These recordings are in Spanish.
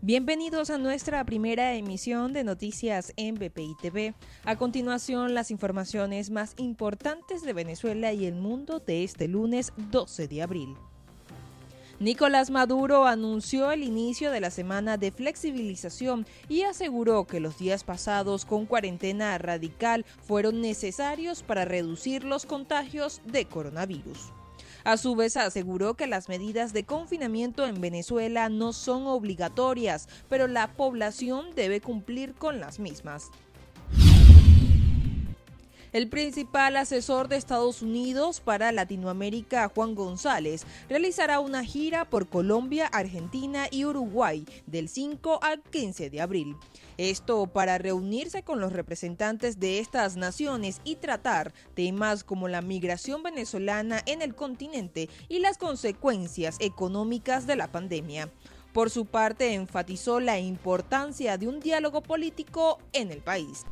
Bienvenidos a nuestra primera emisión de noticias en BPI TV. A continuación, las informaciones más importantes de Venezuela y el mundo de este lunes 12 de abril. Nicolás Maduro anunció el inicio de la semana de flexibilización y aseguró que los días pasados con cuarentena radical fueron necesarios para reducir los contagios de coronavirus. A su vez, aseguró que las medidas de confinamiento en Venezuela no son obligatorias, pero la población debe cumplir con las mismas. El principal asesor de Estados Unidos para Latinoamérica, Juan González, realizará una gira por Colombia, Argentina y Uruguay del 5 al 15 de abril. Esto para reunirse con los representantes de estas naciones y tratar temas como la migración venezolana en el continente y las consecuencias económicas de la pandemia. Por su parte, enfatizó la importancia de un diálogo político en el país.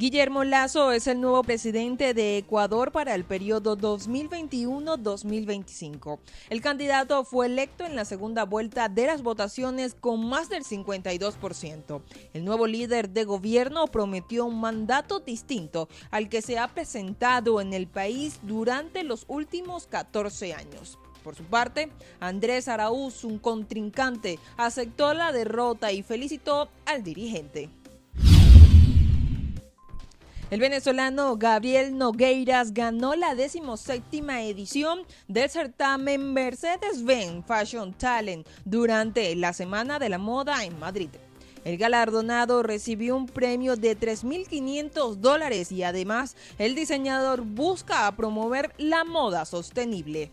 Guillermo Lazo es el nuevo presidente de Ecuador para el periodo 2021-2025. El candidato fue electo en la segunda vuelta de las votaciones con más del 52%. El nuevo líder de gobierno prometió un mandato distinto al que se ha presentado en el país durante los últimos 14 años. Por su parte, Andrés Araúz, un contrincante, aceptó la derrota y felicitó al dirigente. El venezolano Gabriel Nogueiras ganó la decimoséptima edición del certamen Mercedes-Benz Fashion Talent durante la Semana de la Moda en Madrid. El galardonado recibió un premio de 3.500 dólares y además el diseñador busca promover la moda sostenible.